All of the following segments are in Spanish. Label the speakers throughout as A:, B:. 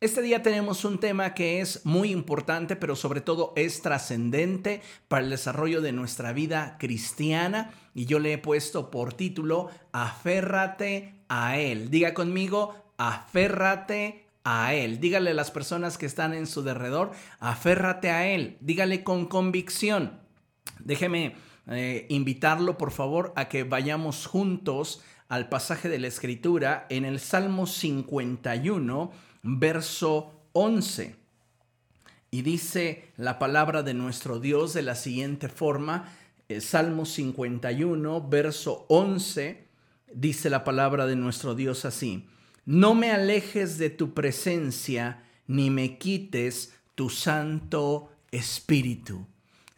A: Este día tenemos un tema que es muy importante, pero sobre todo es trascendente para el desarrollo de nuestra vida cristiana y yo le he puesto por título Aférrate a Él. Diga conmigo, aférrate a Él. Dígale a las personas que están en su derredor, aférrate a Él. Dígale con convicción. Déjeme eh, invitarlo, por favor, a que vayamos juntos al pasaje de la Escritura en el Salmo 51 verso 11. Y dice la palabra de nuestro Dios de la siguiente forma, el Salmo 51, verso 11, dice la palabra de nuestro Dios así, no me alejes de tu presencia, ni me quites tu Santo Espíritu.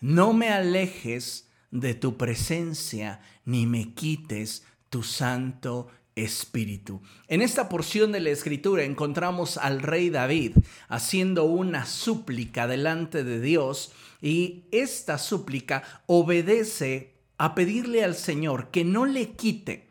A: No me alejes de tu presencia, ni me quites tu Santo Espíritu. En esta porción de la Escritura encontramos al rey David haciendo una súplica delante de Dios y esta súplica obedece a pedirle al Señor que no le quite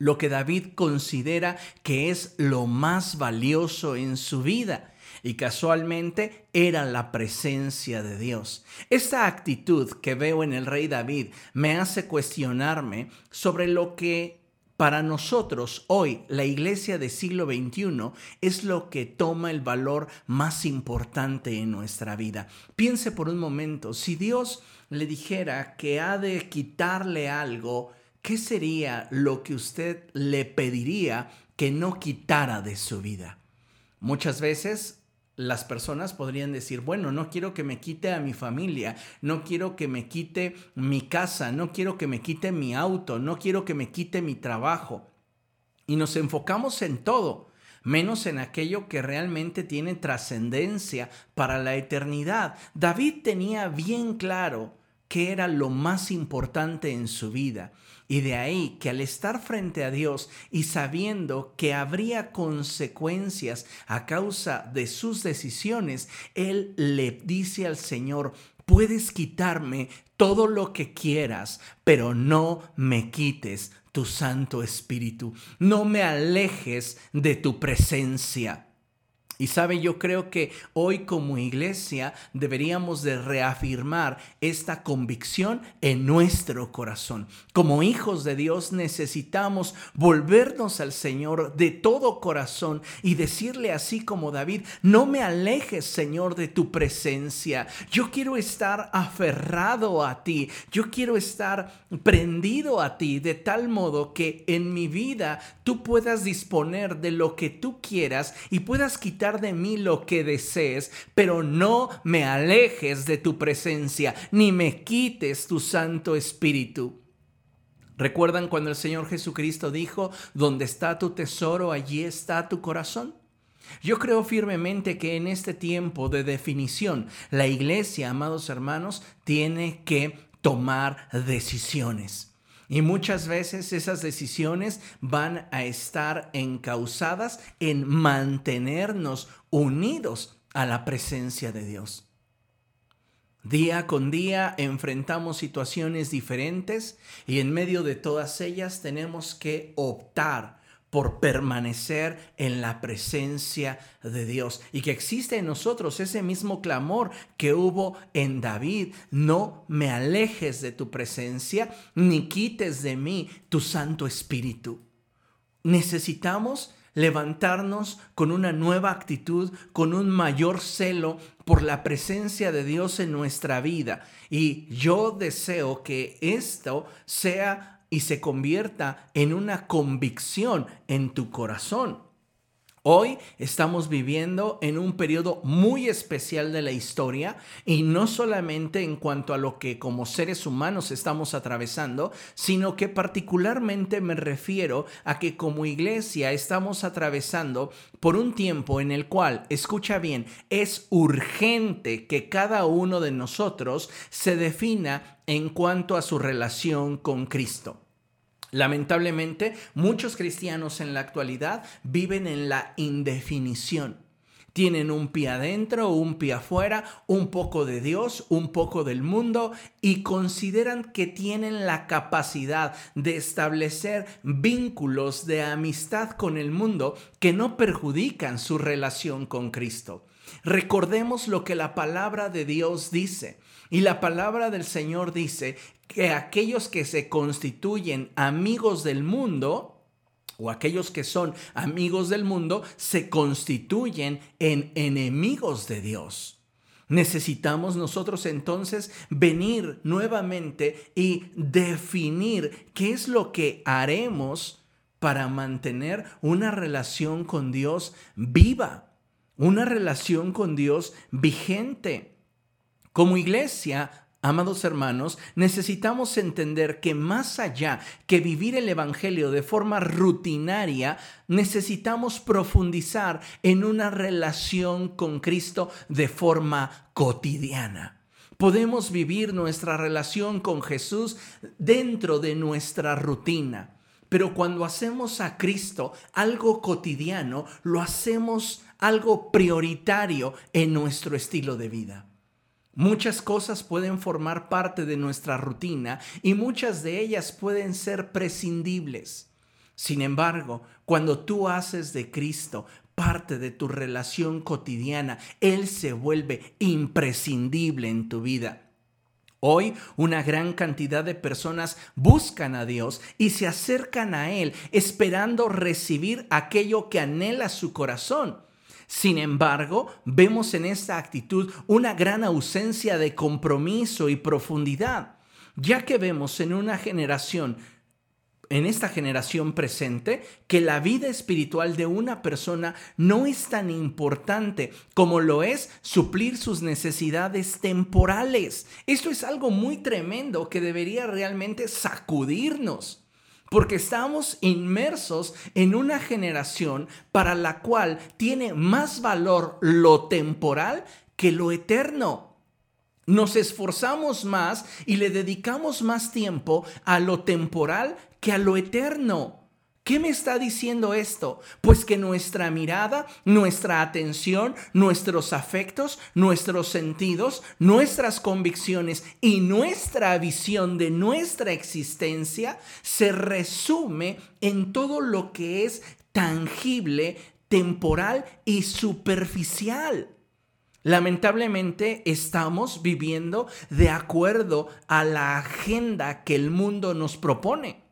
A: lo que David considera que es lo más valioso en su vida. Y casualmente era la presencia de Dios. Esta actitud que veo en el rey David me hace cuestionarme sobre lo que para nosotros hoy la iglesia del siglo XXI es lo que toma el valor más importante en nuestra vida. Piense por un momento, si Dios le dijera que ha de quitarle algo, ¿qué sería lo que usted le pediría que no quitara de su vida? Muchas veces las personas podrían decir, bueno, no quiero que me quite a mi familia, no quiero que me quite mi casa, no quiero que me quite mi auto, no quiero que me quite mi trabajo. Y nos enfocamos en todo, menos en aquello que realmente tiene trascendencia para la eternidad. David tenía bien claro qué era lo más importante en su vida. Y de ahí que al estar frente a Dios y sabiendo que habría consecuencias a causa de sus decisiones, Él le dice al Señor, puedes quitarme todo lo que quieras, pero no me quites tu Santo Espíritu, no me alejes de tu presencia. Y sabe, yo creo que hoy como iglesia deberíamos de reafirmar esta convicción en nuestro corazón. Como hijos de Dios necesitamos volvernos al Señor de todo corazón y decirle así como David, no me alejes Señor de tu presencia. Yo quiero estar aferrado a ti. Yo quiero estar prendido a ti de tal modo que en mi vida tú puedas disponer de lo que tú quieras y puedas quitar de mí lo que desees, pero no me alejes de tu presencia, ni me quites tu Santo Espíritu. ¿Recuerdan cuando el Señor Jesucristo dijo, donde está tu tesoro, allí está tu corazón? Yo creo firmemente que en este tiempo de definición, la iglesia, amados hermanos, tiene que tomar decisiones. Y muchas veces esas decisiones van a estar encausadas en mantenernos unidos a la presencia de Dios. Día con día enfrentamos situaciones diferentes y en medio de todas ellas tenemos que optar por permanecer en la presencia de Dios y que existe en nosotros ese mismo clamor que hubo en David, no me alejes de tu presencia ni quites de mí tu Santo Espíritu. Necesitamos levantarnos con una nueva actitud, con un mayor celo por la presencia de Dios en nuestra vida. Y yo deseo que esto sea y se convierta en una convicción en tu corazón. Hoy estamos viviendo en un periodo muy especial de la historia y no solamente en cuanto a lo que como seres humanos estamos atravesando, sino que particularmente me refiero a que como iglesia estamos atravesando por un tiempo en el cual, escucha bien, es urgente que cada uno de nosotros se defina en cuanto a su relación con Cristo. Lamentablemente, muchos cristianos en la actualidad viven en la indefinición. Tienen un pie adentro, un pie afuera, un poco de Dios, un poco del mundo y consideran que tienen la capacidad de establecer vínculos de amistad con el mundo que no perjudican su relación con Cristo. Recordemos lo que la palabra de Dios dice. Y la palabra del Señor dice que aquellos que se constituyen amigos del mundo, o aquellos que son amigos del mundo se constituyen en enemigos de Dios. Necesitamos nosotros entonces venir nuevamente y definir qué es lo que haremos para mantener una relación con Dios viva, una relación con Dios vigente. Como iglesia Amados hermanos, necesitamos entender que más allá que vivir el Evangelio de forma rutinaria, necesitamos profundizar en una relación con Cristo de forma cotidiana. Podemos vivir nuestra relación con Jesús dentro de nuestra rutina, pero cuando hacemos a Cristo algo cotidiano, lo hacemos algo prioritario en nuestro estilo de vida. Muchas cosas pueden formar parte de nuestra rutina y muchas de ellas pueden ser prescindibles. Sin embargo, cuando tú haces de Cristo parte de tu relación cotidiana, Él se vuelve imprescindible en tu vida. Hoy una gran cantidad de personas buscan a Dios y se acercan a Él esperando recibir aquello que anhela su corazón. Sin embargo, vemos en esta actitud una gran ausencia de compromiso y profundidad, ya que vemos en una generación en esta generación presente que la vida espiritual de una persona no es tan importante como lo es suplir sus necesidades temporales. Esto es algo muy tremendo que debería realmente sacudirnos porque estamos inmersos en una generación para la cual tiene más valor lo temporal que lo eterno. Nos esforzamos más y le dedicamos más tiempo a lo temporal que a lo eterno. ¿Qué me está diciendo esto? Pues que nuestra mirada, nuestra atención, nuestros afectos, nuestros sentidos, nuestras convicciones y nuestra visión de nuestra existencia se resume en todo lo que es tangible, temporal y superficial. Lamentablemente estamos viviendo de acuerdo a la agenda que el mundo nos propone.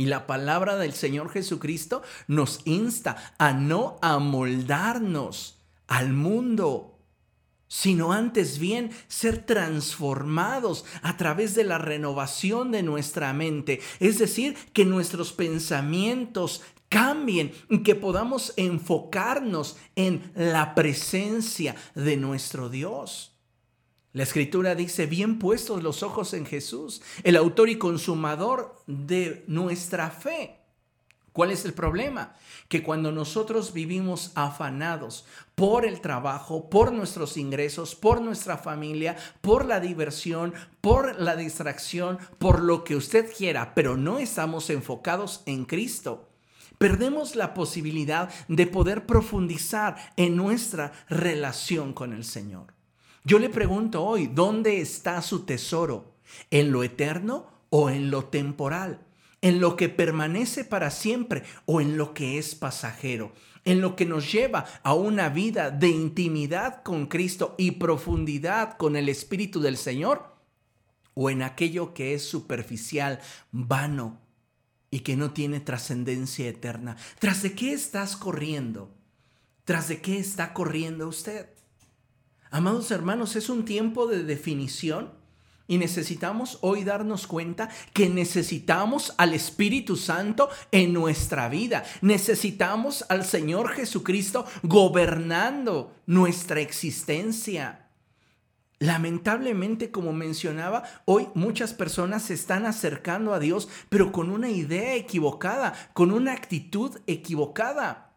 A: Y la palabra del Señor Jesucristo nos insta a no amoldarnos al mundo, sino antes bien ser transformados a través de la renovación de nuestra mente. Es decir, que nuestros pensamientos cambien y que podamos enfocarnos en la presencia de nuestro Dios. La escritura dice, bien puestos los ojos en Jesús, el autor y consumador de nuestra fe. ¿Cuál es el problema? Que cuando nosotros vivimos afanados por el trabajo, por nuestros ingresos, por nuestra familia, por la diversión, por la distracción, por lo que usted quiera, pero no estamos enfocados en Cristo, perdemos la posibilidad de poder profundizar en nuestra relación con el Señor. Yo le pregunto hoy, ¿dónde está su tesoro? ¿En lo eterno o en lo temporal? ¿En lo que permanece para siempre o en lo que es pasajero? ¿En lo que nos lleva a una vida de intimidad con Cristo y profundidad con el Espíritu del Señor? ¿O en aquello que es superficial, vano y que no tiene trascendencia eterna? ¿Tras de qué estás corriendo? ¿Tras de qué está corriendo usted? Amados hermanos, es un tiempo de definición y necesitamos hoy darnos cuenta que necesitamos al Espíritu Santo en nuestra vida. Necesitamos al Señor Jesucristo gobernando nuestra existencia. Lamentablemente, como mencionaba, hoy muchas personas se están acercando a Dios, pero con una idea equivocada, con una actitud equivocada.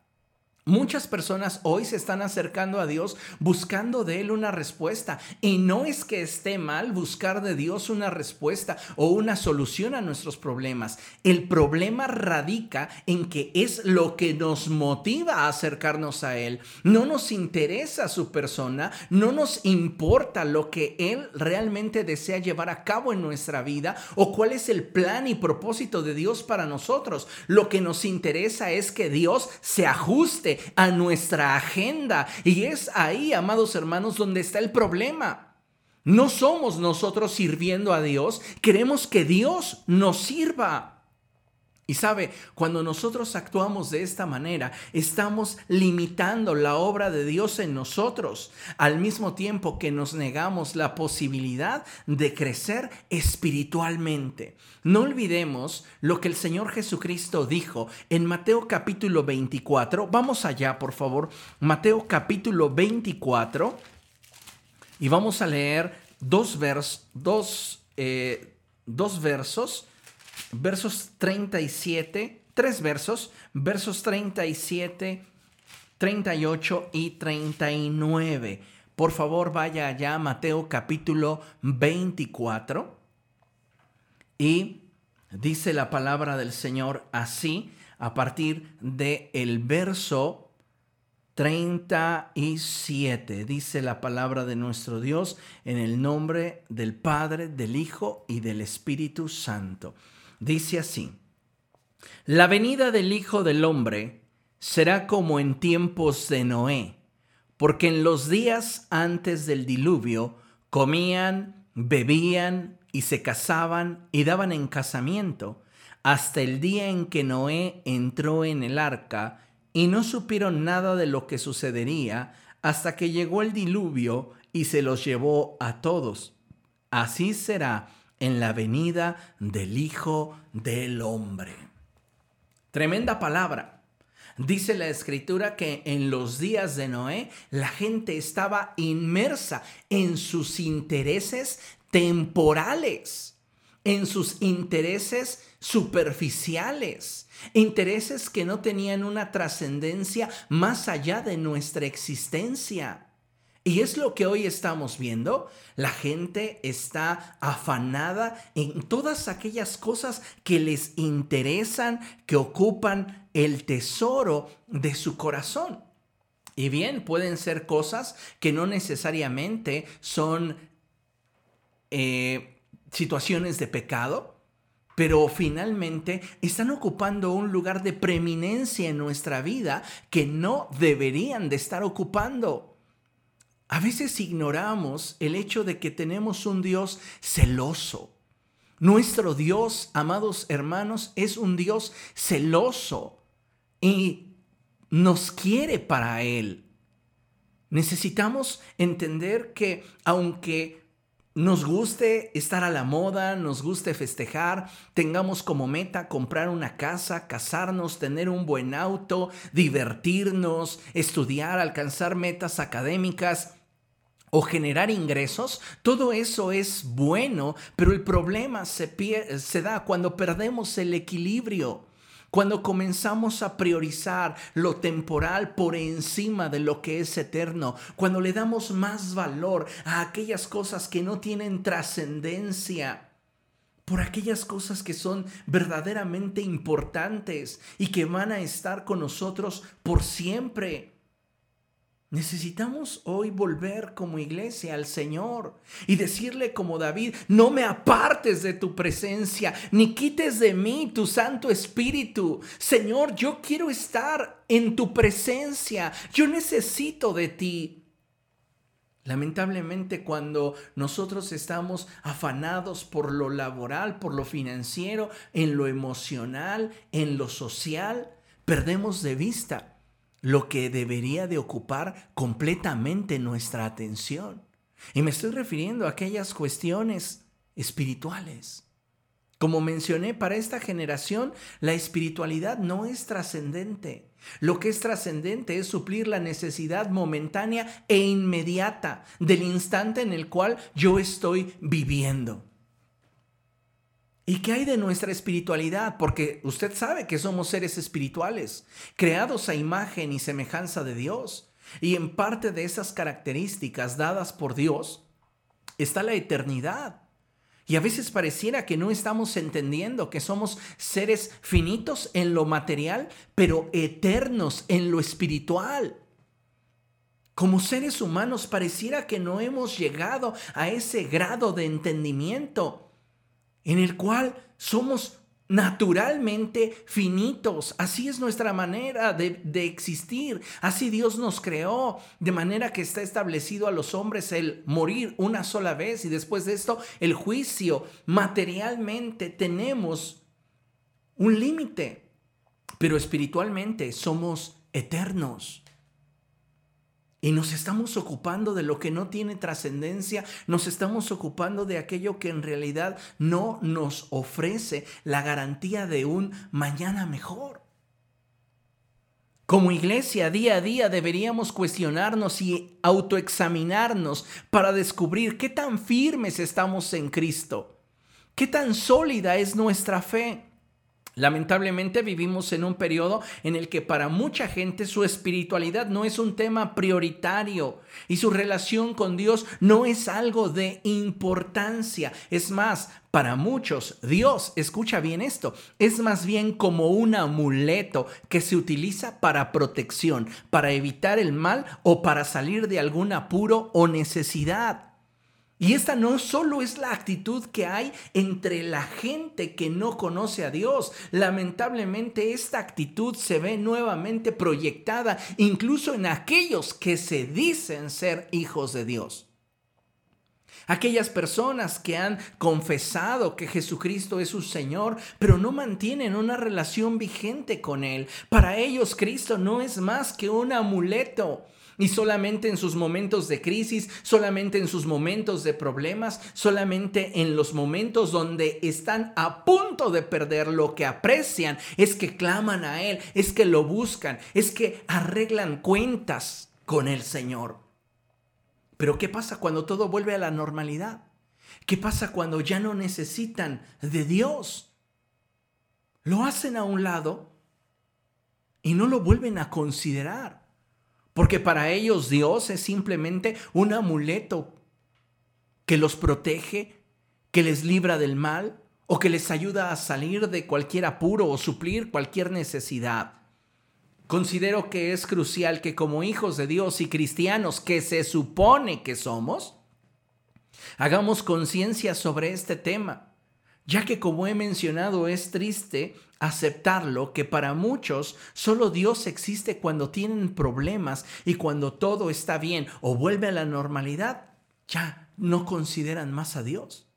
A: Muchas personas hoy se están acercando a Dios buscando de Él una respuesta. Y no es que esté mal buscar de Dios una respuesta o una solución a nuestros problemas. El problema radica en que es lo que nos motiva a acercarnos a Él. No nos interesa su persona, no nos importa lo que Él realmente desea llevar a cabo en nuestra vida o cuál es el plan y propósito de Dios para nosotros. Lo que nos interesa es que Dios se ajuste a nuestra agenda. Y es ahí, amados hermanos, donde está el problema. No somos nosotros sirviendo a Dios, queremos que Dios nos sirva. Y sabe, cuando nosotros actuamos de esta manera, estamos limitando la obra de Dios en nosotros, al mismo tiempo que nos negamos la posibilidad de crecer espiritualmente. No olvidemos lo que el Señor Jesucristo dijo en Mateo capítulo 24. Vamos allá, por favor. Mateo capítulo 24. Y vamos a leer dos, vers, dos, eh, dos versos versos 37, tres versos, versos 37, 38 y 39. Por favor, vaya allá Mateo capítulo 24 y dice la palabra del Señor así a partir del el verso 37. Dice la palabra de nuestro Dios en el nombre del Padre, del Hijo y del Espíritu Santo. Dice así, la venida del Hijo del Hombre será como en tiempos de Noé, porque en los días antes del diluvio comían, bebían y se casaban y daban en casamiento, hasta el día en que Noé entró en el arca y no supieron nada de lo que sucedería hasta que llegó el diluvio y se los llevó a todos. Así será en la venida del Hijo del Hombre. Tremenda palabra. Dice la escritura que en los días de Noé la gente estaba inmersa en sus intereses temporales, en sus intereses superficiales, intereses que no tenían una trascendencia más allá de nuestra existencia. Y es lo que hoy estamos viendo. La gente está afanada en todas aquellas cosas que les interesan, que ocupan el tesoro de su corazón. Y bien, pueden ser cosas que no necesariamente son eh, situaciones de pecado, pero finalmente están ocupando un lugar de preeminencia en nuestra vida que no deberían de estar ocupando. A veces ignoramos el hecho de que tenemos un Dios celoso. Nuestro Dios, amados hermanos, es un Dios celoso y nos quiere para Él. Necesitamos entender que aunque nos guste estar a la moda, nos guste festejar, tengamos como meta comprar una casa, casarnos, tener un buen auto, divertirnos, estudiar, alcanzar metas académicas, o generar ingresos, todo eso es bueno, pero el problema se, se da cuando perdemos el equilibrio. Cuando comenzamos a priorizar lo temporal por encima de lo que es eterno, cuando le damos más valor a aquellas cosas que no tienen trascendencia, por aquellas cosas que son verdaderamente importantes y que van a estar con nosotros por siempre. Necesitamos hoy volver como iglesia al Señor y decirle como David, no me apartes de tu presencia, ni quites de mí tu Santo Espíritu. Señor, yo quiero estar en tu presencia, yo necesito de ti. Lamentablemente cuando nosotros estamos afanados por lo laboral, por lo financiero, en lo emocional, en lo social, perdemos de vista lo que debería de ocupar completamente nuestra atención. Y me estoy refiriendo a aquellas cuestiones espirituales. Como mencioné, para esta generación la espiritualidad no es trascendente. Lo que es trascendente es suplir la necesidad momentánea e inmediata del instante en el cual yo estoy viviendo. ¿Y qué hay de nuestra espiritualidad? Porque usted sabe que somos seres espirituales, creados a imagen y semejanza de Dios. Y en parte de esas características dadas por Dios está la eternidad. Y a veces pareciera que no estamos entendiendo que somos seres finitos en lo material, pero eternos en lo espiritual. Como seres humanos pareciera que no hemos llegado a ese grado de entendimiento en el cual somos naturalmente finitos. Así es nuestra manera de, de, existir. Así Dios nos creó, de manera que está establecido a los hombres el morir una sola vez y después de esto el juicio. Materialmente tenemos un límite, pero espiritualmente somos eternos. Y nos estamos ocupando de lo que no tiene trascendencia, nos estamos ocupando de aquello que en realidad no nos ofrece la garantía de un mañana mejor. Como iglesia, día a día deberíamos cuestionarnos y autoexaminarnos para descubrir qué tan firmes estamos en Cristo, qué tan sólida es nuestra fe. Lamentablemente vivimos en un periodo en el que para mucha gente su espiritualidad no es un tema prioritario y su relación con Dios no es algo de importancia. Es más, para muchos, Dios, escucha bien esto, es más bien como un amuleto que se utiliza para protección, para evitar el mal o para salir de algún apuro o necesidad. Y esta no solo es la actitud que hay entre la gente que no conoce a Dios. Lamentablemente esta actitud se ve nuevamente proyectada incluso en aquellos que se dicen ser hijos de Dios. Aquellas personas que han confesado que Jesucristo es su Señor, pero no mantienen una relación vigente con Él. Para ellos Cristo no es más que un amuleto y solamente en sus momentos de crisis, solamente en sus momentos de problemas, solamente en los momentos donde están a punto de perder lo que aprecian, es que claman a Él, es que lo buscan, es que arreglan cuentas con el Señor. Pero ¿qué pasa cuando todo vuelve a la normalidad? ¿Qué pasa cuando ya no necesitan de Dios? Lo hacen a un lado y no lo vuelven a considerar. Porque para ellos Dios es simplemente un amuleto que los protege, que les libra del mal o que les ayuda a salir de cualquier apuro o suplir cualquier necesidad. Considero que es crucial que como hijos de Dios y cristianos que se supone que somos, hagamos conciencia sobre este tema ya que como he mencionado es triste aceptarlo que para muchos solo Dios existe cuando tienen problemas y cuando todo está bien o vuelve a la normalidad, ya no consideran más a Dios.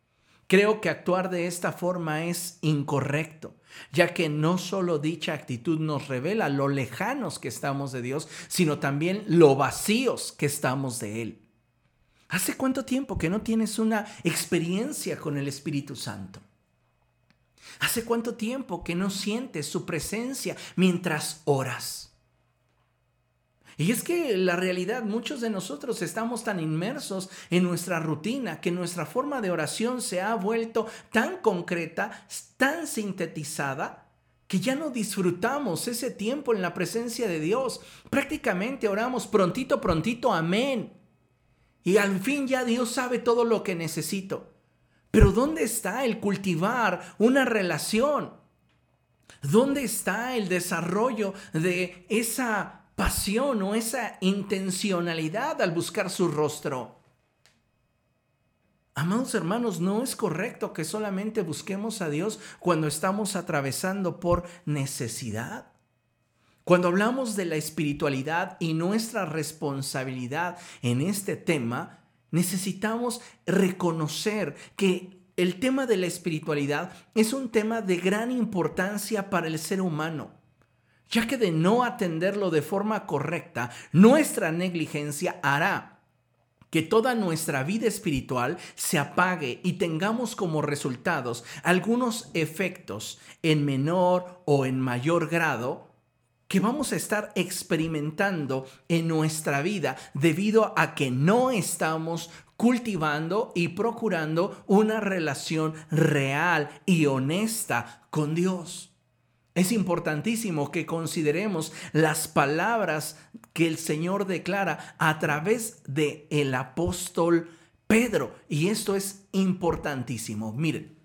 A: Creo que actuar de esta forma es incorrecto, ya que no solo dicha actitud nos revela lo lejanos que estamos de Dios, sino también lo vacíos que estamos de Él. ¿Hace cuánto tiempo que no tienes una experiencia con el Espíritu Santo? ¿Hace cuánto tiempo que no sientes su presencia mientras oras? Y es que la realidad, muchos de nosotros estamos tan inmersos en nuestra rutina que nuestra forma de oración se ha vuelto tan concreta, tan sintetizada, que ya no disfrutamos ese tiempo en la presencia de Dios. Prácticamente oramos prontito, prontito, amén. Y al fin ya Dios sabe todo lo que necesito. Pero ¿dónde está el cultivar una relación? ¿Dónde está el desarrollo de esa pasión o esa intencionalidad al buscar su rostro? Amados hermanos, no es correcto que solamente busquemos a Dios cuando estamos atravesando por necesidad. Cuando hablamos de la espiritualidad y nuestra responsabilidad en este tema, necesitamos reconocer que el tema de la espiritualidad es un tema de gran importancia para el ser humano, ya que de no atenderlo de forma correcta, nuestra negligencia hará que toda nuestra vida espiritual se apague y tengamos como resultados algunos efectos en menor o en mayor grado que vamos a estar experimentando en nuestra vida debido a que no estamos cultivando y procurando una relación real y honesta con Dios. Es importantísimo que consideremos las palabras que el Señor declara a través de el apóstol Pedro y esto es importantísimo. Miren,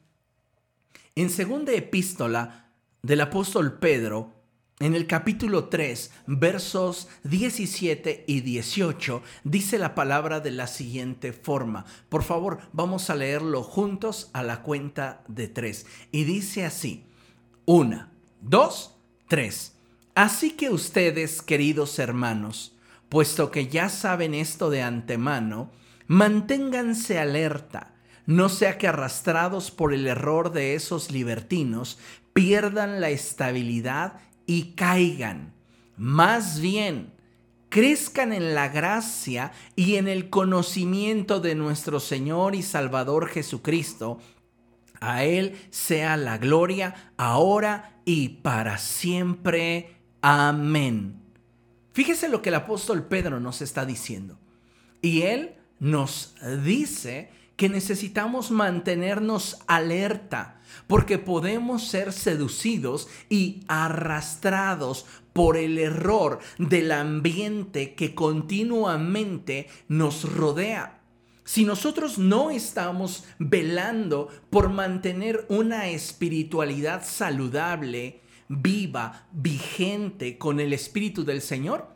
A: en segunda epístola del apóstol Pedro en el capítulo 3, versos 17 y 18, dice la palabra de la siguiente forma. Por favor, vamos a leerlo juntos a la cuenta de tres. Y dice así, una, dos, tres. Así que ustedes, queridos hermanos, puesto que ya saben esto de antemano, manténganse alerta, no sea que arrastrados por el error de esos libertinos, pierdan la estabilidad y caigan. Más bien, crezcan en la gracia y en el conocimiento de nuestro Señor y Salvador Jesucristo. A Él sea la gloria ahora y para siempre. Amén. Fíjese lo que el apóstol Pedro nos está diciendo. Y Él nos dice que necesitamos mantenernos alerta porque podemos ser seducidos y arrastrados por el error del ambiente que continuamente nos rodea. Si nosotros no estamos velando por mantener una espiritualidad saludable, viva, vigente con el Espíritu del Señor,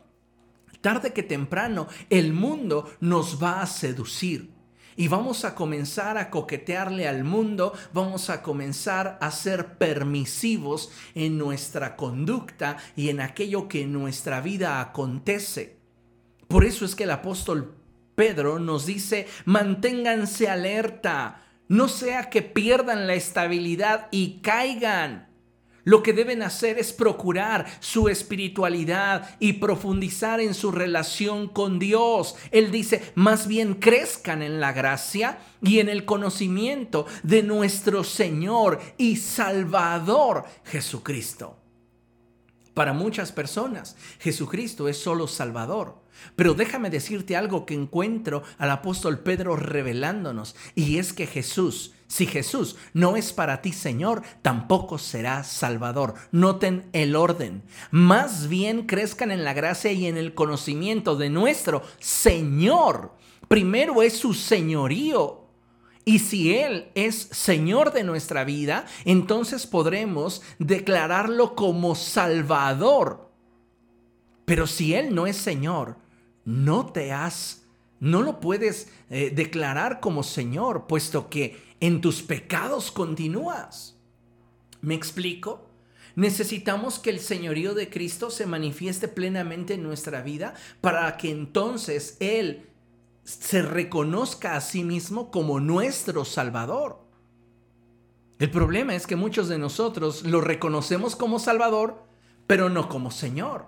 A: tarde que temprano el mundo nos va a seducir y vamos a comenzar a coquetearle al mundo, vamos a comenzar a ser permisivos en nuestra conducta y en aquello que en nuestra vida acontece. Por eso es que el apóstol Pedro nos dice, manténganse alerta, no sea que pierdan la estabilidad y caigan. Lo que deben hacer es procurar su espiritualidad y profundizar en su relación con Dios. Él dice, más bien crezcan en la gracia y en el conocimiento de nuestro Señor y Salvador Jesucristo. Para muchas personas, Jesucristo es solo Salvador. Pero déjame decirte algo que encuentro al apóstol Pedro revelándonos, y es que Jesús si Jesús no es para ti Señor, tampoco será Salvador. Noten el orden. Más bien crezcan en la gracia y en el conocimiento de nuestro Señor. Primero es su señorío. Y si Él es Señor de nuestra vida, entonces podremos declararlo como Salvador. Pero si Él no es Señor, no te has, no lo puedes eh, declarar como Señor, puesto que en tus pecados continúas. ¿Me explico? Necesitamos que el señorío de Cristo se manifieste plenamente en nuestra vida para que entonces Él se reconozca a sí mismo como nuestro Salvador. El problema es que muchos de nosotros lo reconocemos como Salvador, pero no como Señor.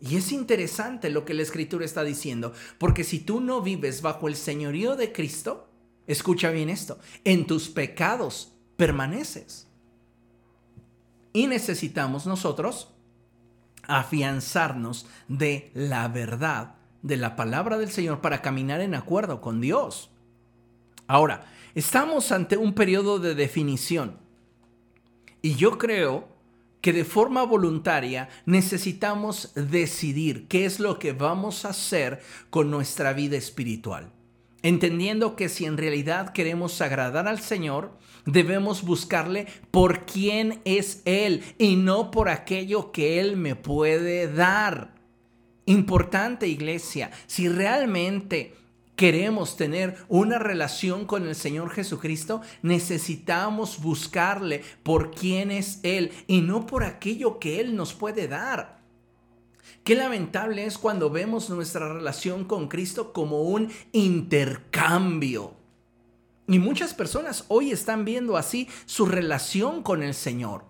A: Y es interesante lo que la Escritura está diciendo, porque si tú no vives bajo el señorío de Cristo, Escucha bien esto. En tus pecados permaneces. Y necesitamos nosotros afianzarnos de la verdad de la palabra del Señor para caminar en acuerdo con Dios. Ahora, estamos ante un periodo de definición. Y yo creo que de forma voluntaria necesitamos decidir qué es lo que vamos a hacer con nuestra vida espiritual entendiendo que si en realidad queremos agradar al Señor, debemos buscarle por quién es Él y no por aquello que Él me puede dar. Importante iglesia, si realmente queremos tener una relación con el Señor Jesucristo, necesitamos buscarle por quién es Él y no por aquello que Él nos puede dar. Qué lamentable es cuando vemos nuestra relación con Cristo como un intercambio. Y muchas personas hoy están viendo así su relación con el Señor.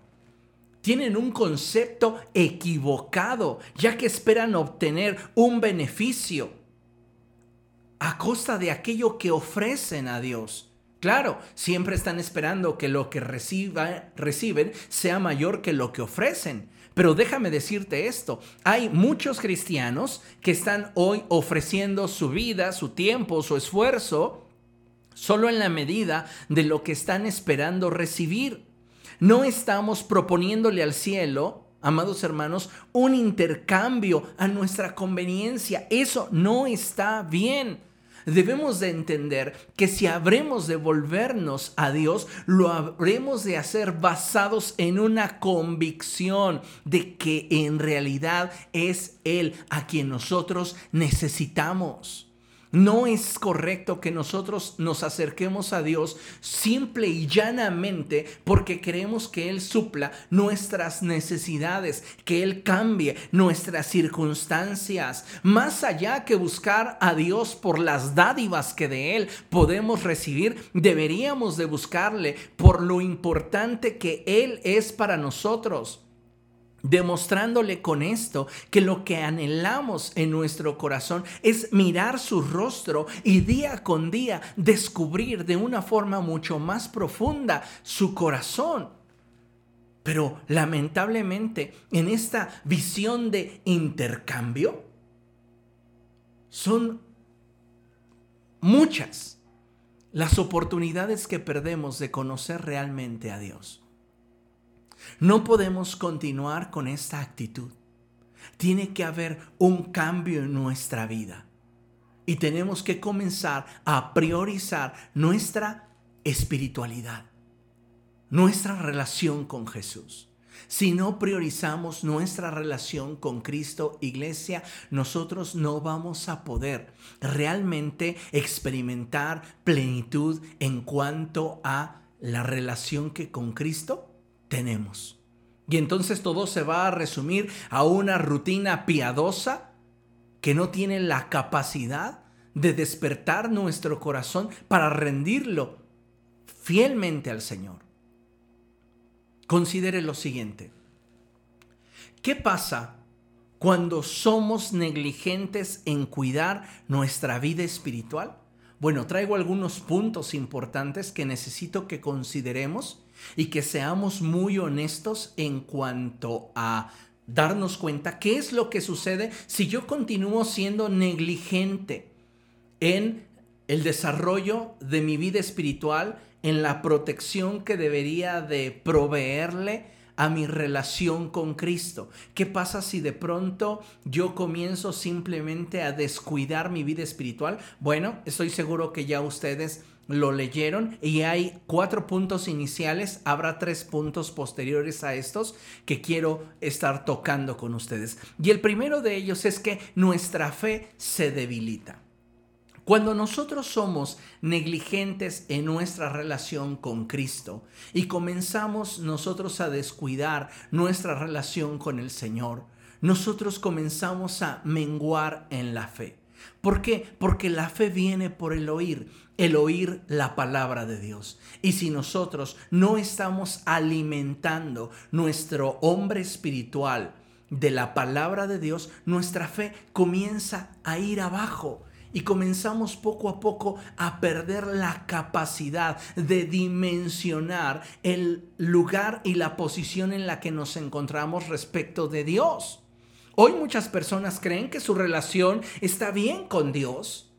A: Tienen un concepto equivocado, ya que esperan obtener un beneficio a costa de aquello que ofrecen a Dios. Claro, siempre están esperando que lo que reciben sea mayor que lo que ofrecen. Pero déjame decirte esto, hay muchos cristianos que están hoy ofreciendo su vida, su tiempo, su esfuerzo, solo en la medida de lo que están esperando recibir. No estamos proponiéndole al cielo amados hermanos, un intercambio a nuestra conveniencia. Eso no está bien. Debemos de entender que si habremos de volvernos a Dios, lo habremos de hacer basados en una convicción de que en realidad es Él a quien nosotros necesitamos. No es correcto que nosotros nos acerquemos a Dios simple y llanamente porque queremos que Él supla nuestras necesidades, que Él cambie nuestras circunstancias. Más allá que buscar a Dios por las dádivas que de Él podemos recibir, deberíamos de buscarle por lo importante que Él es para nosotros demostrándole con esto que lo que anhelamos en nuestro corazón es mirar su rostro y día con día descubrir de una forma mucho más profunda su corazón. Pero lamentablemente en esta visión de intercambio son muchas las oportunidades que perdemos de conocer realmente a Dios. No podemos continuar con esta actitud. Tiene que haber un cambio en nuestra vida. Y tenemos que comenzar a priorizar nuestra espiritualidad, nuestra relación con Jesús. Si no priorizamos nuestra relación con Cristo, iglesia, nosotros no vamos a poder realmente experimentar plenitud en cuanto a la relación que con Cristo tenemos. Y entonces todo se va a resumir a una rutina piadosa que no tiene la capacidad de despertar nuestro corazón para rendirlo fielmente al Señor. Considere lo siguiente. ¿Qué pasa cuando somos negligentes en cuidar nuestra vida espiritual? Bueno, traigo algunos puntos importantes que necesito que consideremos y que seamos muy honestos en cuanto a darnos cuenta qué es lo que sucede si yo continúo siendo negligente en el desarrollo de mi vida espiritual, en la protección que debería de proveerle a mi relación con Cristo? ¿Qué pasa si de pronto yo comienzo simplemente a descuidar mi vida espiritual? Bueno, estoy seguro que ya ustedes lo leyeron y hay cuatro puntos iniciales, habrá tres puntos posteriores a estos que quiero estar tocando con ustedes. Y el primero de ellos es que nuestra fe se debilita. Cuando nosotros somos negligentes en nuestra relación con Cristo y comenzamos nosotros a descuidar nuestra relación con el Señor, nosotros comenzamos a menguar en la fe. ¿Por qué? Porque la fe viene por el oír, el oír la palabra de Dios. Y si nosotros no estamos alimentando nuestro hombre espiritual de la palabra de Dios, nuestra fe comienza a ir abajo y comenzamos poco a poco a perder la capacidad de dimensionar el lugar y la posición en la que nos encontramos respecto de Dios. Hoy muchas personas creen que su relación está bien con Dios,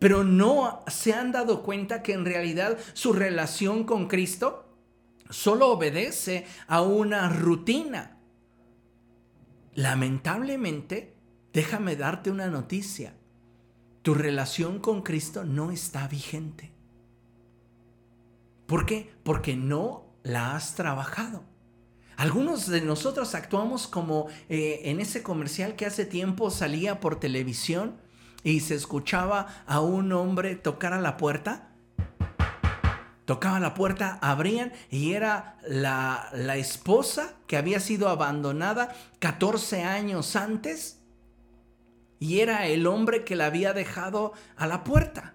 A: pero no se han dado cuenta que en realidad su relación con Cristo solo obedece a una rutina. Lamentablemente, déjame darte una noticia. Tu relación con Cristo no está vigente. ¿Por qué? Porque no la has trabajado. Algunos de nosotros actuamos como eh, en ese comercial que hace tiempo salía por televisión y se escuchaba a un hombre tocar a la puerta. Tocaba la puerta, abrían y era la, la esposa que había sido abandonada 14 años antes y era el hombre que la había dejado a la puerta.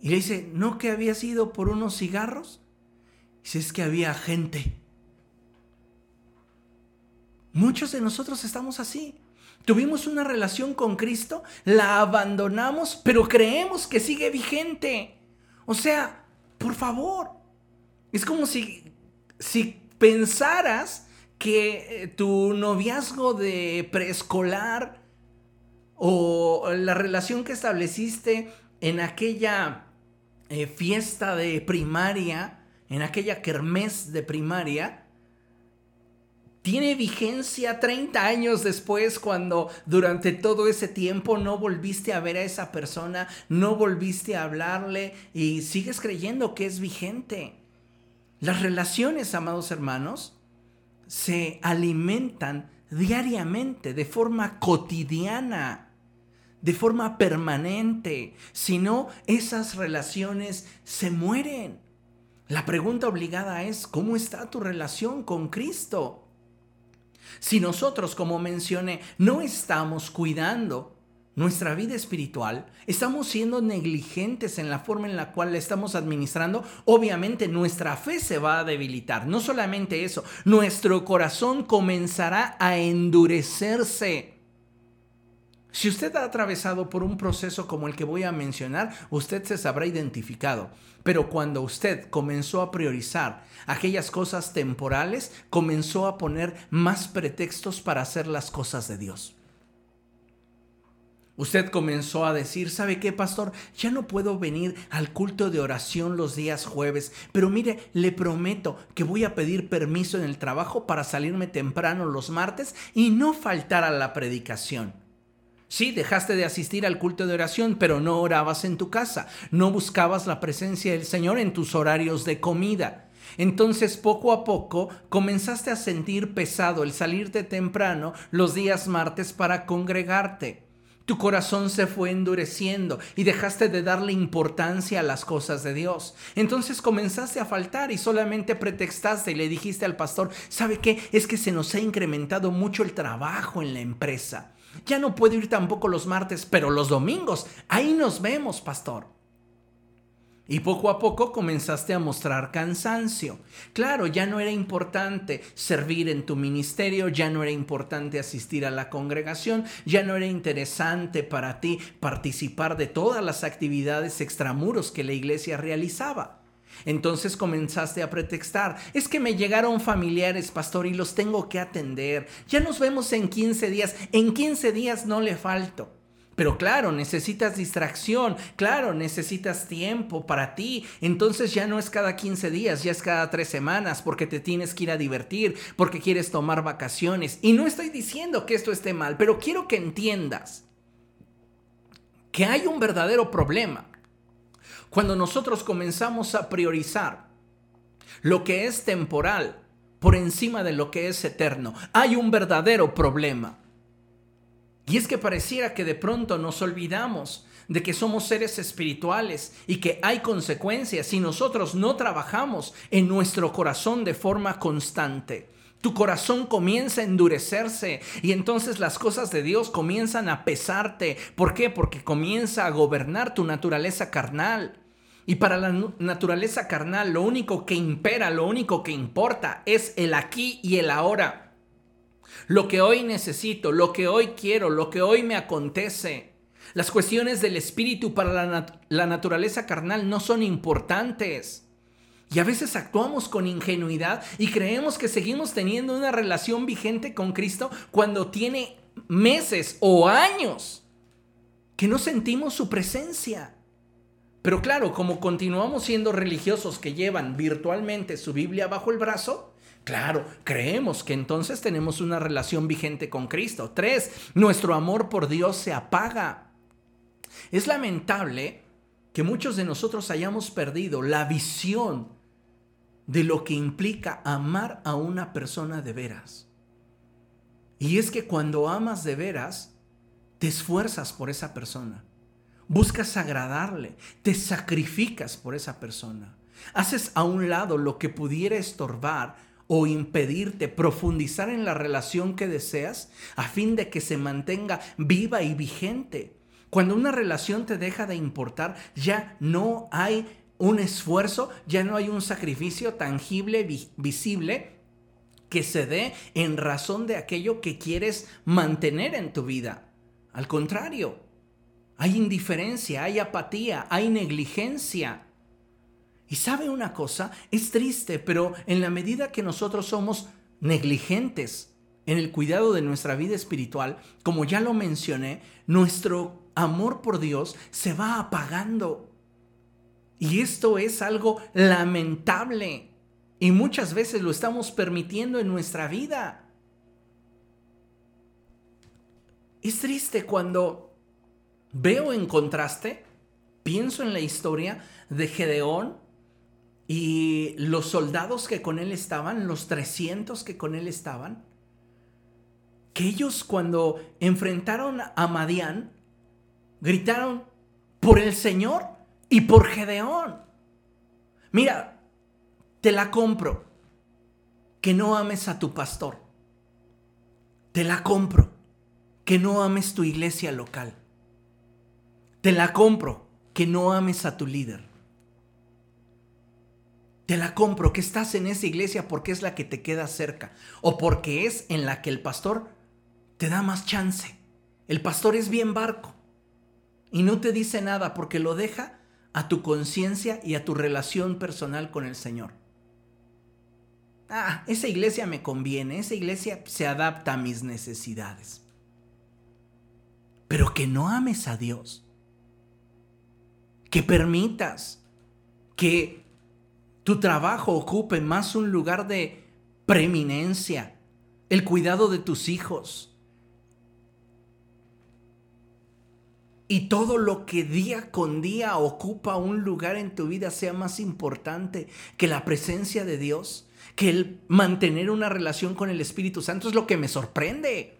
A: Y le dice, ¿no que había sido por unos cigarros? Dice, es que había gente Muchos de nosotros estamos así. Tuvimos una relación con Cristo, la abandonamos, pero creemos que sigue vigente. O sea, por favor. Es como si, si pensaras que eh, tu noviazgo de preescolar o la relación que estableciste en aquella eh, fiesta de primaria, en aquella kermés de primaria, tiene vigencia 30 años después cuando durante todo ese tiempo no volviste a ver a esa persona, no volviste a hablarle y sigues creyendo que es vigente. Las relaciones, amados hermanos, se alimentan diariamente, de forma cotidiana, de forma permanente. Si no, esas relaciones se mueren. La pregunta obligada es, ¿cómo está tu relación con Cristo? Si nosotros, como mencioné, no estamos cuidando nuestra vida espiritual, estamos siendo negligentes en la forma en la cual la estamos administrando, obviamente nuestra fe se va a debilitar. No solamente eso, nuestro corazón comenzará a endurecerse. Si usted ha atravesado por un proceso como el que voy a mencionar, usted se sabrá identificado. Pero cuando usted comenzó a priorizar aquellas cosas temporales, comenzó a poner más pretextos para hacer las cosas de Dios. Usted comenzó a decir, ¿sabe qué, pastor? Ya no puedo venir al culto de oración los días jueves, pero mire, le prometo que voy a pedir permiso en el trabajo para salirme temprano los martes y no faltar a la predicación. Sí, dejaste de asistir al culto de oración, pero no orabas en tu casa, no buscabas la presencia del Señor en tus horarios de comida. Entonces poco a poco comenzaste a sentir pesado el salirte temprano los días martes para congregarte. Tu corazón se fue endureciendo y dejaste de darle importancia a las cosas de Dios. Entonces comenzaste a faltar y solamente pretextaste y le dijiste al pastor, ¿sabe qué? Es que se nos ha incrementado mucho el trabajo en la empresa. Ya no puedo ir tampoco los martes, pero los domingos, ahí nos vemos, pastor. Y poco a poco comenzaste a mostrar cansancio. Claro, ya no era importante servir en tu ministerio, ya no era importante asistir a la congregación, ya no era interesante para ti participar de todas las actividades extramuros que la iglesia realizaba. Entonces comenzaste a pretextar, es que me llegaron familiares, pastor, y los tengo que atender. Ya nos vemos en 15 días, en 15 días no le falto. Pero claro, necesitas distracción, claro, necesitas tiempo para ti. Entonces ya no es cada 15 días, ya es cada 3 semanas porque te tienes que ir a divertir, porque quieres tomar vacaciones. Y no estoy diciendo que esto esté mal, pero quiero que entiendas que hay un verdadero problema cuando nosotros comenzamos a priorizar lo que es temporal por encima de lo que es eterno, hay un verdadero problema. Y es que pareciera que de pronto nos olvidamos de que somos seres espirituales y que hay consecuencias si nosotros no trabajamos en nuestro corazón de forma constante. Tu corazón comienza a endurecerse y entonces las cosas de Dios comienzan a pesarte. ¿Por qué? Porque comienza a gobernar tu naturaleza carnal. Y para la naturaleza carnal lo único que impera, lo único que importa es el aquí y el ahora. Lo que hoy necesito, lo que hoy quiero, lo que hoy me acontece. Las cuestiones del espíritu para la, la naturaleza carnal no son importantes. Y a veces actuamos con ingenuidad y creemos que seguimos teniendo una relación vigente con Cristo cuando tiene meses o años que no sentimos su presencia. Pero claro, como continuamos siendo religiosos que llevan virtualmente su Biblia bajo el brazo, Claro, creemos que entonces tenemos una relación vigente con Cristo. Tres, nuestro amor por Dios se apaga. Es lamentable que muchos de nosotros hayamos perdido la visión de lo que implica amar a una persona de veras. Y es que cuando amas de veras, te esfuerzas por esa persona, buscas agradarle, te sacrificas por esa persona, haces a un lado lo que pudiera estorbar o impedirte profundizar en la relación que deseas a fin de que se mantenga viva y vigente. Cuando una relación te deja de importar, ya no hay un esfuerzo, ya no hay un sacrificio tangible, visible, que se dé en razón de aquello que quieres mantener en tu vida. Al contrario, hay indiferencia, hay apatía, hay negligencia. Y sabe una cosa, es triste, pero en la medida que nosotros somos negligentes en el cuidado de nuestra vida espiritual, como ya lo mencioné, nuestro amor por Dios se va apagando. Y esto es algo lamentable. Y muchas veces lo estamos permitiendo en nuestra vida. Es triste cuando veo en contraste, pienso en la historia de Gedeón y los soldados que con él estaban, los 300 que con él estaban, que ellos cuando enfrentaron a Madián, gritaron por el Señor y por Gedeón. Mira, te la compro, que no ames a tu pastor. Te la compro, que no ames tu iglesia local. Te la compro, que no ames a tu líder. Te la compro, que estás en esa iglesia porque es la que te queda cerca o porque es en la que el pastor te da más chance. El pastor es bien barco y no te dice nada porque lo deja a tu conciencia y a tu relación personal con el Señor. Ah, esa iglesia me conviene, esa iglesia se adapta a mis necesidades. Pero que no ames a Dios. Que permitas que tu trabajo ocupe más un lugar de preeminencia, el cuidado de tus hijos. Y todo lo que día con día ocupa un lugar en tu vida sea más importante que la presencia de Dios, que el mantener una relación con el Espíritu Santo es lo que me sorprende.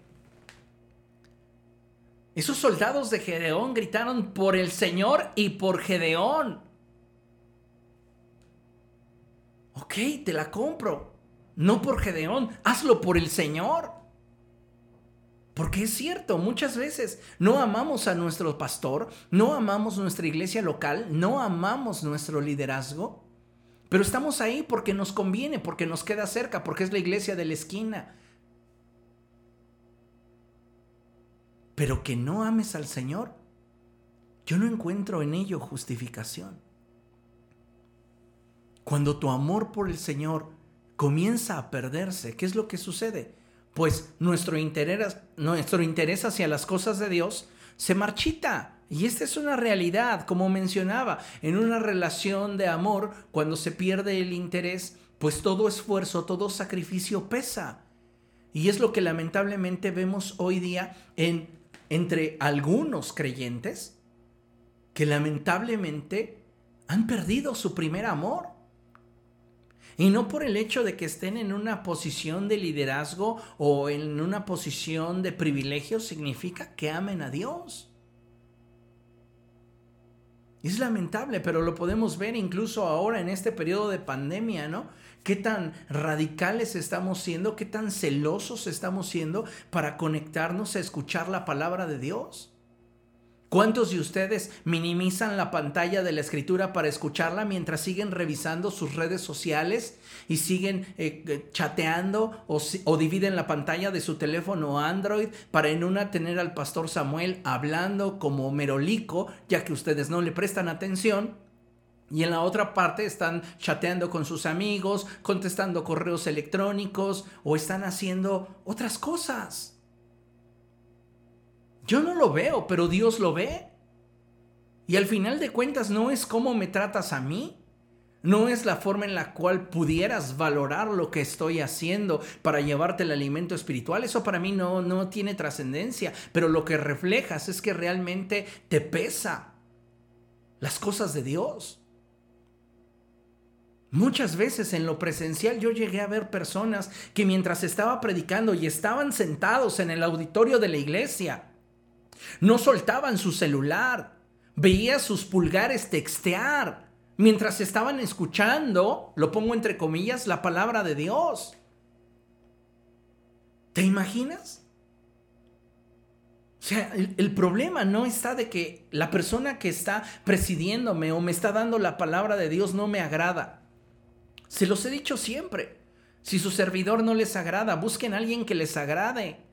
A: Esos soldados de Gedeón gritaron por el Señor y por Gedeón. Ok, te la compro. No por Gedeón, hazlo por el Señor. Porque es cierto, muchas veces no amamos a nuestro pastor, no amamos nuestra iglesia local, no amamos nuestro liderazgo, pero estamos ahí porque nos conviene, porque nos queda cerca, porque es la iglesia de la esquina. Pero que no ames al Señor, yo no encuentro en ello justificación. Cuando tu amor por el Señor comienza a perderse, ¿qué es lo que sucede? Pues nuestro interés, nuestro interés hacia las cosas de Dios se marchita. Y esta es una realidad, como mencionaba, en una relación de amor, cuando se pierde el interés, pues todo esfuerzo, todo sacrificio pesa. Y es lo que lamentablemente vemos hoy día en, entre algunos creyentes que lamentablemente han perdido su primer amor. Y no por el hecho de que estén en una posición de liderazgo o en una posición de privilegio significa que amen a Dios. Es lamentable, pero lo podemos ver incluso ahora en este periodo de pandemia, ¿no? Qué tan radicales estamos siendo, qué tan celosos estamos siendo para conectarnos a escuchar la palabra de Dios. ¿Cuántos de ustedes minimizan la pantalla de la escritura para escucharla mientras siguen revisando sus redes sociales y siguen eh, eh, chateando o, o, dividen la pantalla de su teléfono Android para en una tener al pastor Samuel hablando como merolico, ya que ustedes no le prestan atención? Y en la otra parte están chateando con sus amigos, contestando correos electrónicos o están haciendo otras cosas. Yo no lo veo, pero Dios lo ve. Y al final de cuentas no es cómo me tratas a mí. No es la forma en la cual pudieras valorar lo que estoy haciendo para llevarte el alimento espiritual. Eso para mí no, no tiene trascendencia. Pero lo que reflejas es que realmente te pesa las cosas de Dios. Muchas veces en lo presencial yo llegué a ver personas que mientras estaba predicando y estaban sentados en el auditorio de la iglesia, no soltaban su celular. Veía sus pulgares textear mientras estaban escuchando, lo pongo entre comillas, la palabra de Dios. ¿Te imaginas? O sea, el, el, problema no está de que la persona que está presidiéndome o me está dando la palabra de Dios no me agrada. Se los he dicho siempre. Si su servidor no les agrada, busquen a alguien que les agrade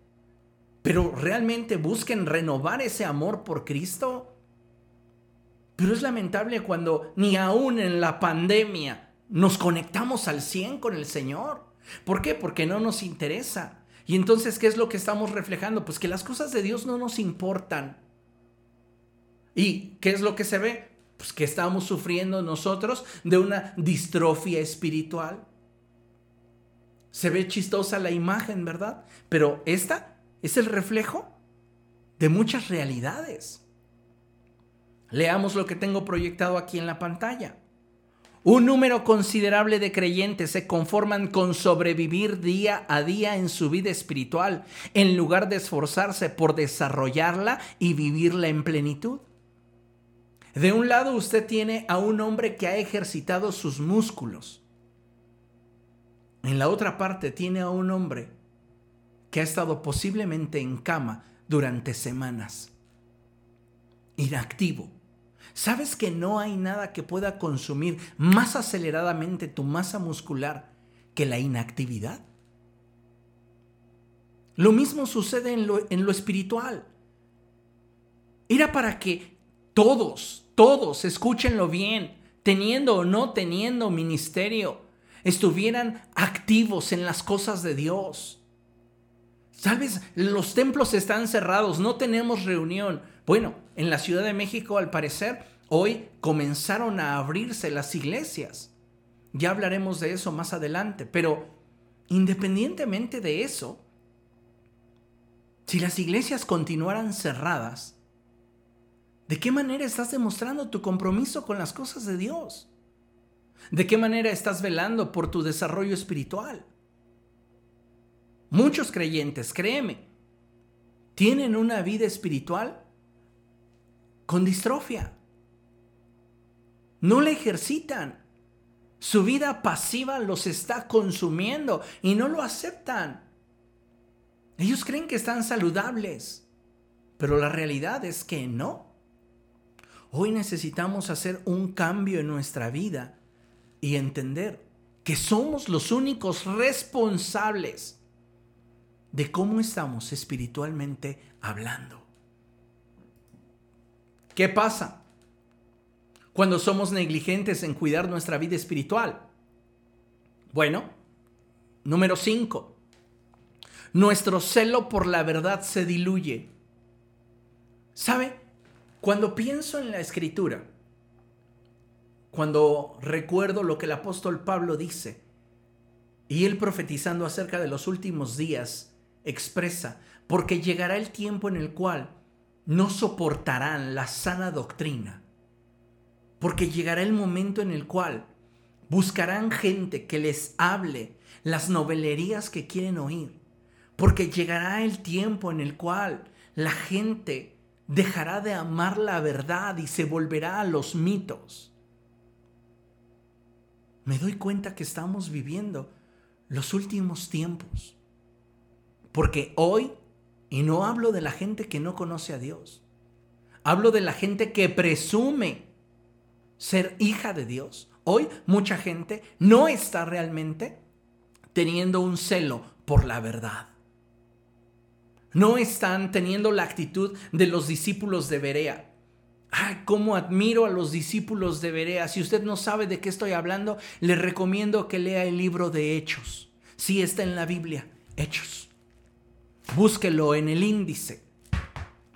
A: pero realmente busquen renovar ese amor por Cristo. Pero es lamentable cuando ni aún en la pandemia nos conectamos al 100 con el Señor. ¿Por qué? Porque no nos interesa. Y entonces, ¿qué es lo que estamos reflejando? Pues que las cosas de Dios no nos importan. ¿Y qué es lo que se ve? Pues que estamos sufriendo nosotros de una distrofia espiritual. Se ve chistosa la imagen, ¿verdad? Pero esta es el reflejo de muchas realidades. Leamos lo que tengo proyectado aquí en la pantalla. Un número considerable de creyentes se conforman con sobrevivir día a día en su vida espiritual, en lugar de esforzarse por desarrollarla y vivirla en plenitud. De un lado usted tiene a un hombre que ha ejercitado sus músculos. En la otra parte tiene a un hombre que ha estado posiblemente en cama durante semanas, inactivo ¿Sabes que no hay nada que pueda consumir más aceleradamente tu masa muscular que la inactividad? Lo mismo sucede en lo, espiritual. Era para que todos, todos, escúchenlo bien, teniendo o no teniendo ministerio, estuvieran activos en las cosas de Dios. ¿Sabes? Los templos están cerrados, no tenemos reunión. Bueno, en la Ciudad de México, al parecer, hoy comenzaron a abrirse las iglesias. Ya hablaremos de eso más adelante, pero independientemente de eso, si las iglesias continuaran cerradas, ¿de qué manera estás demostrando tu compromiso con las cosas de Dios? ¿De qué manera estás velando por tu desarrollo espiritual? Muchos creyentes, créeme, tienen una vida espiritual con distrofia. No la ejercitan. Su vida pasiva los está consumiendo y no lo aceptan. Ellos creen que están saludables, pero la realidad es que no. Hoy necesitamos hacer un cambio en nuestra vida y entender que somos los únicos responsables de cómo estamos espiritualmente hablando. ¿Qué pasa cuando somos negligentes en cuidar nuestra vida espiritual? Bueno, número 5. Nuestro celo por la verdad se diluye. ¿Sabe? Cuando pienso en la escritura, cuando recuerdo lo que el apóstol Pablo dice, y él profetizando acerca de los últimos días, expresa, porque llegará el tiempo en el cual no soportarán la sana doctrina, porque llegará el momento en el cual buscarán gente que les hable las novelerías que quieren oír, porque llegará el tiempo en el cual la gente dejará de amar la verdad y se volverá a los mitos. Me doy cuenta que estamos viviendo los últimos tiempos. Porque hoy, y no hablo de la gente que no conoce a Dios, hablo de la gente que presume ser hija de Dios. Hoy mucha gente no está realmente teniendo un celo por la verdad. No están teniendo la actitud de los discípulos de Berea. Ay, cómo admiro a los discípulos de Berea. Si usted no sabe de qué estoy hablando, le recomiendo que lea el libro de Hechos. Sí está en la Biblia, Hechos. Búsquelo en el índice.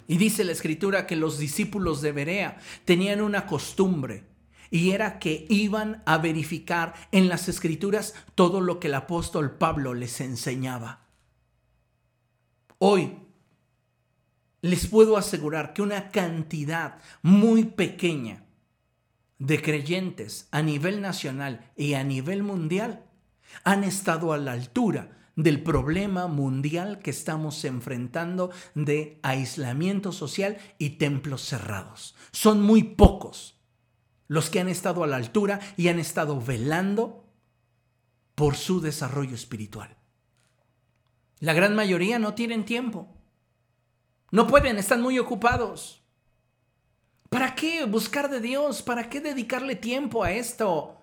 A: Y dice la escritura que los discípulos de Berea tenían una costumbre y era que iban a verificar en las escrituras todo lo que el apóstol Pablo les enseñaba. Hoy les puedo asegurar que una cantidad muy pequeña de creyentes a nivel nacional y a nivel mundial han estado a la altura del problema mundial que estamos enfrentando de aislamiento social y templos cerrados. Son muy pocos los que han estado a la altura y han estado velando por su desarrollo espiritual. La gran mayoría no tienen tiempo. No pueden, están muy ocupados. ¿Para qué buscar de Dios? ¿Para qué dedicarle tiempo a esto?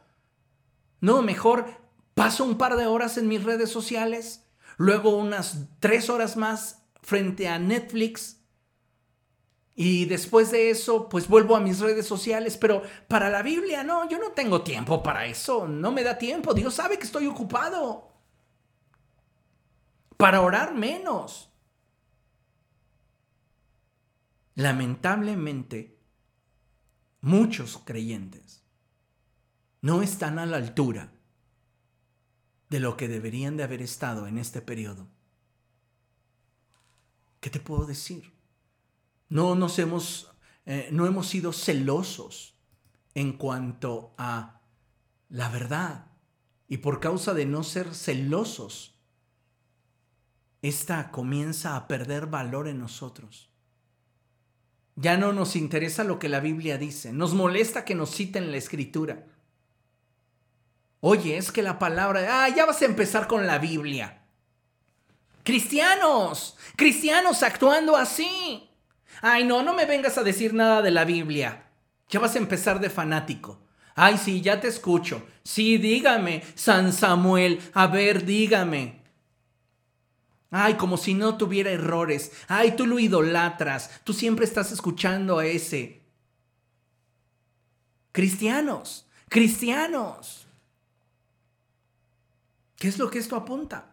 A: No, mejor Paso un par de horas en mis redes sociales, luego unas tres horas más frente a Netflix Y después de eso, pues vuelvo a mis redes sociales, pero para la Biblia no, yo no tengo tiempo para eso, no me da tiempo, Dios sabe que estoy ocupado. Para orar menos. Lamentablemente, muchos creyentes no están a la altura de lo que deberían de haber estado en este periodo. ¿Qué te puedo decir? No nos hemos, eh, no hemos sido celosos en cuanto a la verdad. Y por causa de no ser celosos, esta comienza a perder valor en nosotros. Ya no nos interesa lo que la Biblia dice, nos molesta que nos citen la escritura. Oye, es que la palabra, ah, ya vas a empezar con la Biblia. Cristianos, cristianos actuando así. Ay, no, no me vengas a decir nada de la Biblia. Ya vas a empezar de fanático. Ay, sí, ya te escucho. Sí, dígame, San Samuel. A ver, dígame. Ay, como si no tuviera errores. Ay, tú lo idolatras. Tú siempre estás escuchando a ese. Cristianos, cristianos. ¿Qué es lo que esto apunta?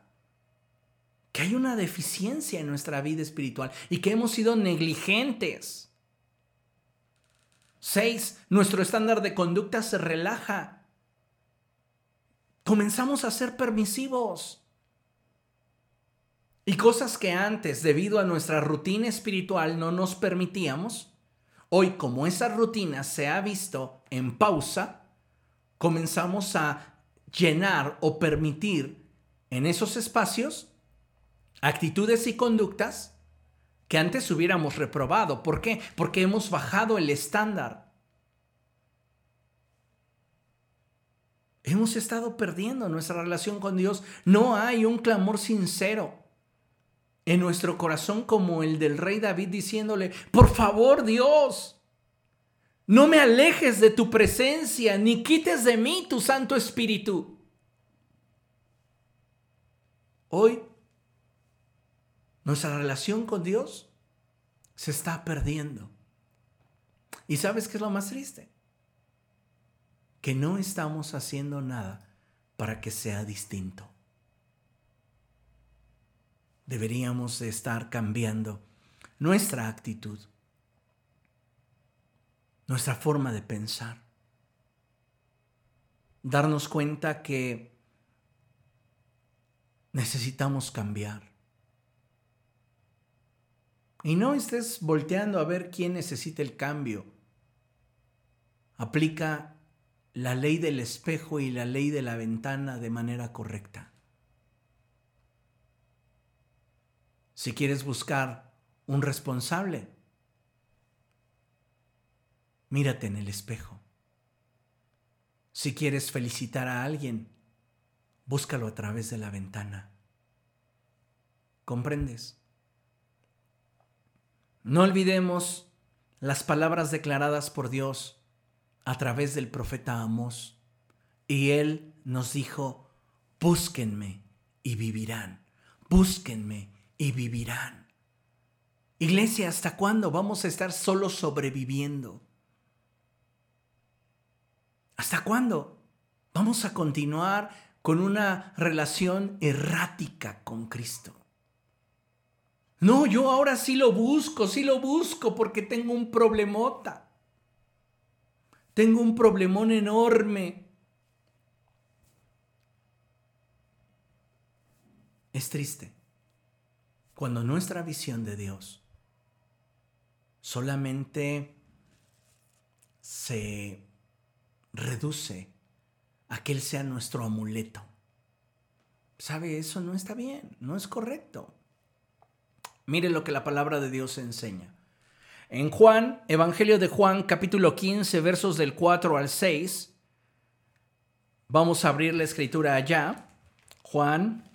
A: que hay una deficiencia en nuestra vida espiritual y que hemos sido negligentes. Seis, nuestro estándar de conducta se relaja. Comenzamos a ser permisivos. Y cosas que antes, debido a nuestra rutina espiritual, no nos permitíamos, hoy como esa rutina se ha visto en pausa, comenzamos a llenar o permitir en esos espacios actitudes y conductas que antes hubiéramos reprobado. ¿Por qué? Porque hemos bajado el estándar. Hemos estado perdiendo nuestra relación con Dios. No hay un clamor sincero en nuestro corazón como el del rey David diciéndole, por favor Dios, no me alejes de tu presencia, ni quites de mí tu Santo Espíritu. Hoy nuestra relación con Dios se está perdiendo. ¿Y sabes qué es lo más triste? Que no estamos haciendo nada para que sea distinto. Deberíamos de estar cambiando nuestra actitud, nuestra forma de pensar, darnos cuenta que necesitamos cambiar y no estés volteando a ver quién necesita el cambio. Aplica la ley del espejo y la ley de la ventana de manera correcta. Si quieres buscar un responsable, mírate en el espejo. Si quieres felicitar a alguien, búscalo a través de la ventana. ¿Comprendes? No olvidemos las palabras declaradas por Dios a través del profeta Amós. Y él nos dijo, búsquenme y vivirán, búsquenme y vivirán. Iglesia, ¿hasta cuándo vamos a estar solo sobreviviendo? ¿Hasta cuándo vamos a continuar con una relación errática con Cristo? No, yo ahora sí lo busco, sí lo busco porque tengo un problemota. Tengo un problemón enorme. Es triste cuando nuestra visión de Dios solamente se reduce a que Él sea nuestro amuleto. ¿Sabe? Eso no está bien, no es correcto. Mire lo que la palabra de Dios enseña. En Juan, Evangelio de Juan, capítulo 15, versos del 4 al 6, vamos a abrir la escritura allá. Juan,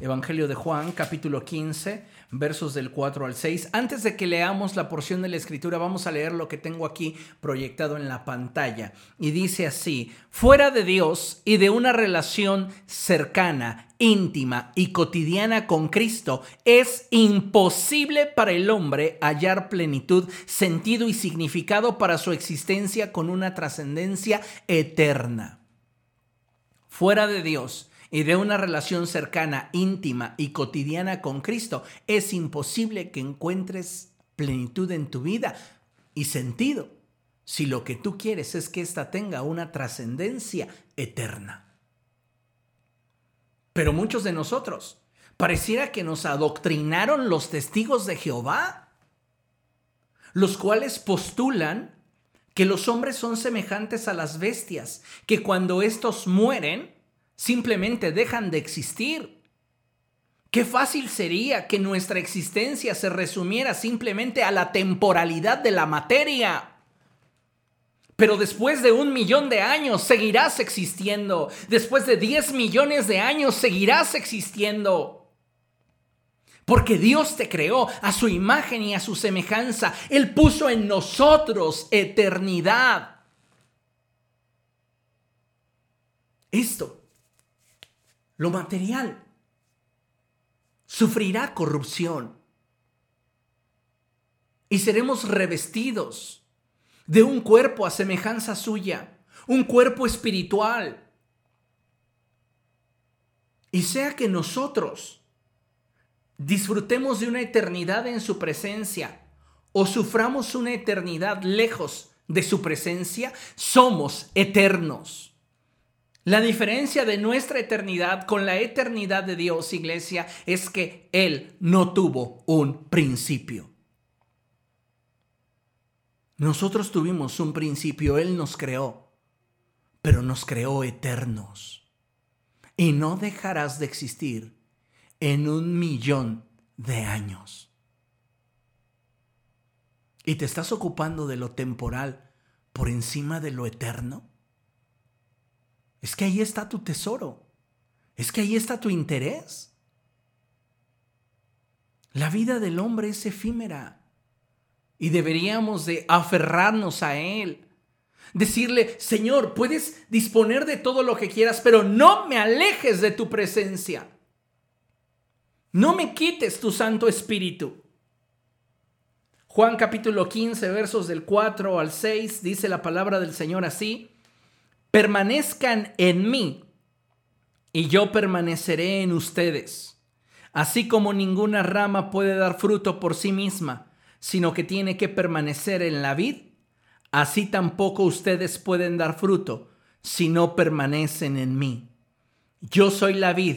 A: Evangelio de Juan, capítulo 15, versos del 4 al 6. Antes de que leamos la porción de la escritura, vamos a leer lo que tengo aquí proyectado en la pantalla. Y dice así, fuera de Dios y de una relación cercana íntima y cotidiana con Cristo, es imposible para el hombre hallar plenitud, sentido y significado para su existencia con una trascendencia eterna. Fuera de Dios y de una relación cercana, íntima y cotidiana con Cristo, es imposible que encuentres plenitud en tu vida y sentido si lo que tú quieres es que ésta tenga una trascendencia eterna. Pero muchos de nosotros pareciera que nos adoctrinaron los testigos de Jehová, los cuales postulan que los hombres son semejantes a las bestias, que cuando éstos mueren, simplemente dejan de existir. Qué fácil sería que nuestra existencia se resumiera simplemente a la temporalidad de la materia. Pero después de un millón de años seguirás existiendo. Después de 10 millones de años seguirás existiendo. Porque Dios te creó a su imagen y a su semejanza. Él puso en nosotros eternidad. Esto, lo material, sufrirá corrupción. Y seremos revestidos de un cuerpo a semejanza suya, un cuerpo espiritual. Y sea que nosotros disfrutemos de una eternidad en su presencia o suframos una eternidad lejos de su presencia, somos eternos. La diferencia de nuestra eternidad con la eternidad de Dios, iglesia, es que Él no tuvo un principio. Nosotros tuvimos un principio, Él nos creó, pero nos creó eternos. Y no dejarás de existir en un millón de años. ¿Y te estás ocupando de lo temporal por encima de lo eterno? Es que ahí está tu tesoro. Es que ahí está tu interés. La vida del hombre es efímera y deberíamos de aferrarnos a Él. Decirle, Señor, puedes disponer de todo lo que quieras, pero no me alejes de tu presencia. No me quites tu Santo Espíritu. Juan capítulo 15, versos del 4 al 6, dice la palabra del Señor así, permanezcan en mí y yo permaneceré en ustedes, así como ninguna rama puede dar fruto por sí misma sino que tiene que permanecer en la vid, así tampoco ustedes pueden dar fruto si no permanecen en mí. Yo soy la vid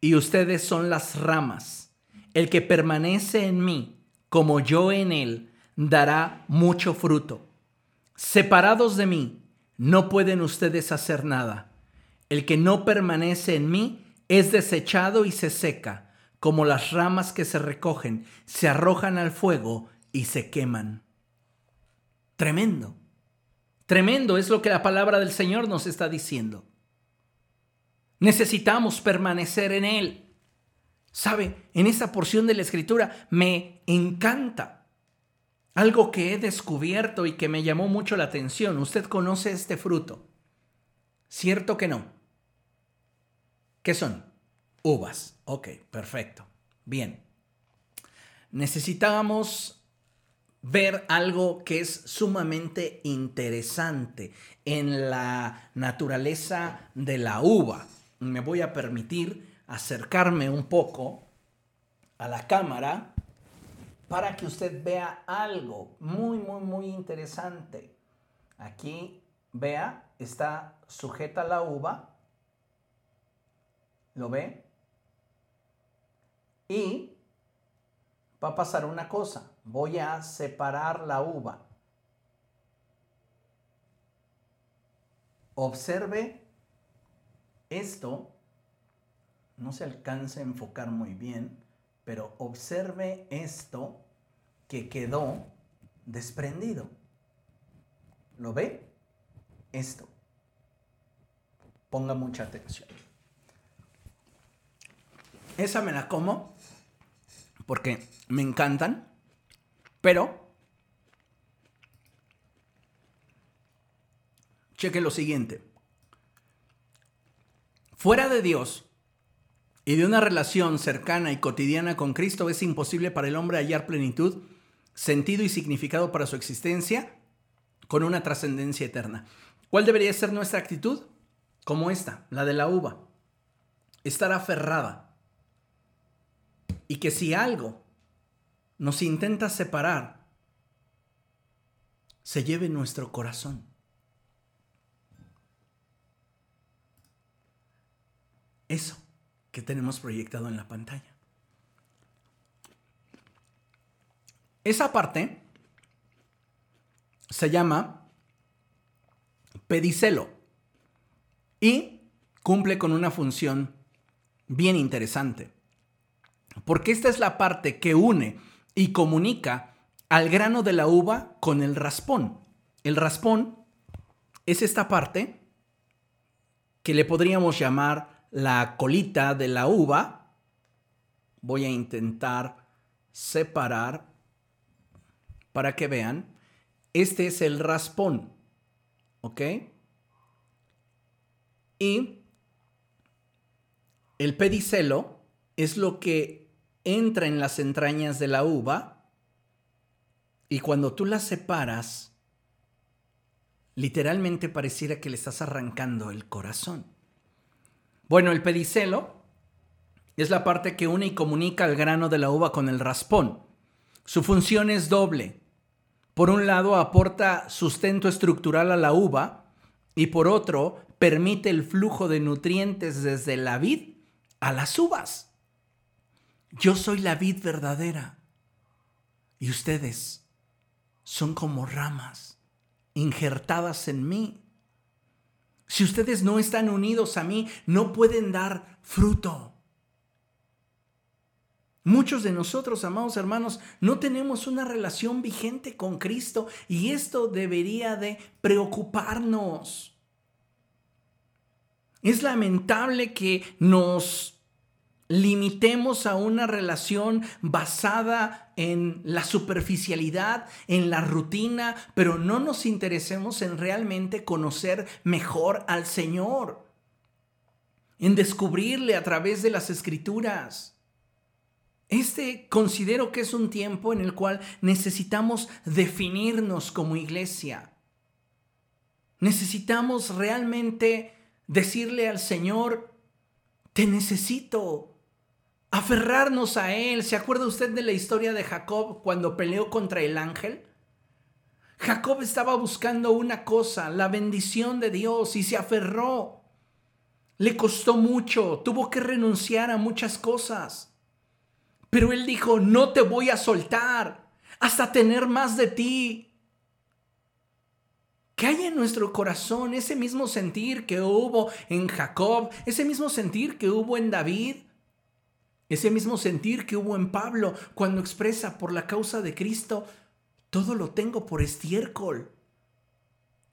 A: y ustedes son las ramas. El que permanece en mí, como yo en él, dará mucho fruto. Separados de mí, no pueden ustedes hacer nada. El que no permanece en mí es desechado y se seca como las ramas que se recogen, se arrojan al fuego y se queman. Tremendo. Tremendo es lo que la palabra del Señor nos está diciendo. Necesitamos permanecer en Él. ¿Sabe? En esa porción de la escritura me encanta algo que he descubierto y que me llamó mucho la atención. Usted conoce este fruto. ¿Cierto que no? ¿Qué son? Uvas. Ok, perfecto. Bien. Necesitábamos ver algo que es sumamente interesante en la naturaleza de la uva. Me voy a permitir acercarme un poco a la cámara para que usted vea algo muy, muy, muy interesante. Aquí, vea, está sujeta la uva ¿Lo ve? Y va a pasar una cosa. Voy a separar la uva. Observe esto. No se alcanza a enfocar muy bien, pero observe esto que quedó desprendido. ¿Lo ve? Esto. Ponga mucha atención. Esa me la como porque me encantan, pero cheque lo siguiente. Fuera de Dios y de una relación cercana y cotidiana con Cristo es imposible para el hombre hallar plenitud, sentido y significado para su existencia con una trascendencia eterna. ¿Cuál debería ser nuestra actitud? Como esta, la de la uva. Estar aferrada. Y que si algo nos intenta separar, se lleve nuestro corazón. Eso que tenemos proyectado en la pantalla. Esa parte se llama pedicelo y cumple con una función bien interesante. Porque esta es la parte que une y comunica al grano de la uva con el raspón. El raspón es esta parte que le podríamos llamar la colita de la uva. Voy a intentar separar para que vean. Este es el raspón. ¿Ok? Y el pedicelo es lo que entra en las entrañas de la uva y cuando tú la separas, literalmente pareciera que le estás arrancando el corazón. Bueno, el pedicelo es la parte que une y comunica el grano de la uva con el raspón. Su función es doble. Por un lado, aporta sustento estructural a la uva y por otro, permite el flujo de nutrientes desde la vid a las uvas. Yo soy la vid verdadera y ustedes son como ramas injertadas en mí. Si ustedes no están unidos a mí, no pueden dar fruto. Muchos de nosotros, amados hermanos, no tenemos una relación vigente con Cristo y esto debería de preocuparnos. Es lamentable que nos limitemos a una relación basada en la superficialidad, en la rutina, pero no nos interesemos en realmente conocer mejor al Señor, en descubrirle a través de las escrituras. Este considero que es un tiempo en el cual necesitamos definirnos como iglesia. Necesitamos realmente decirle al Señor, te necesito, aferrarnos a Él. ¿Se acuerda usted de la historia de Jacob cuando peleó contra el ángel? Jacob estaba buscando una cosa, la bendición de Dios, y se aferró. Le costó mucho, tuvo que renunciar a muchas cosas. Pero él dijo, no te voy a soltar hasta tener más de ti. ¿Qué hay en nuestro corazón? Ese mismo sentir que hubo en Jacob, ese mismo sentir que hubo en David, ese mismo sentir que hubo en Pablo cuando expresa por la causa de Cristo, todo lo tengo por estiércol,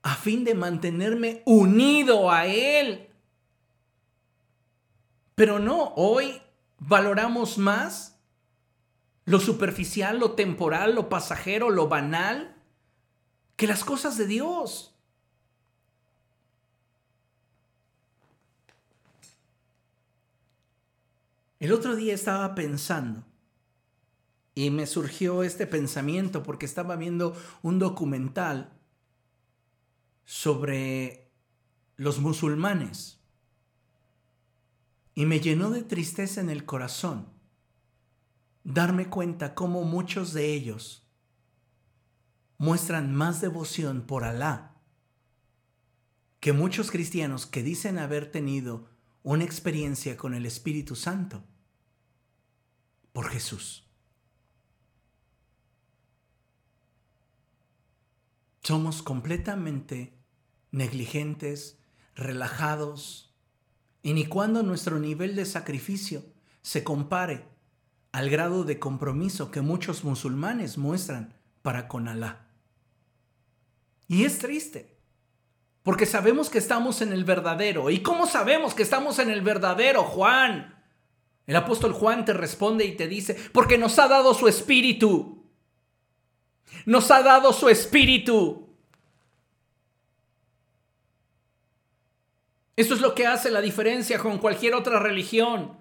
A: a fin de mantenerme unido a Él. Pero no, hoy valoramos más lo superficial, lo temporal, lo pasajero, lo banal, que las cosas de Dios. El otro día estaba pensando y me surgió este pensamiento porque estaba viendo un documental sobre los musulmanes y me llenó de tristeza en el corazón darme cuenta cómo muchos de ellos muestran más devoción por Alá que muchos cristianos que dicen haber tenido una experiencia con el Espíritu Santo por Jesús. Somos completamente negligentes, relajados, y ni cuando nuestro nivel de sacrificio se compare al grado de compromiso que muchos musulmanes muestran para con Alá. Y es triste, porque sabemos que estamos en el verdadero. ¿Y cómo sabemos que estamos en el verdadero, Juan? El apóstol Juan te responde y te dice, porque nos ha dado su espíritu. Nos ha dado su espíritu. Eso es lo que hace la diferencia con cualquier otra religión.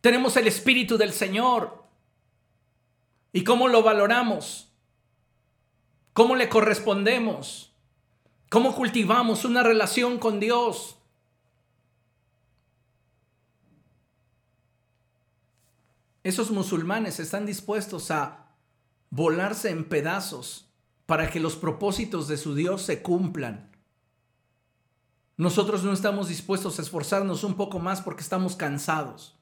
A: Tenemos el Espíritu del Señor. ¿Y cómo lo valoramos? ¿Cómo le correspondemos? ¿Cómo cultivamos una relación con Dios? Esos musulmanes están dispuestos a volarse en pedazos para que los propósitos de su Dios se cumplan. Nosotros no estamos dispuestos a esforzarnos un poco más porque estamos cansados,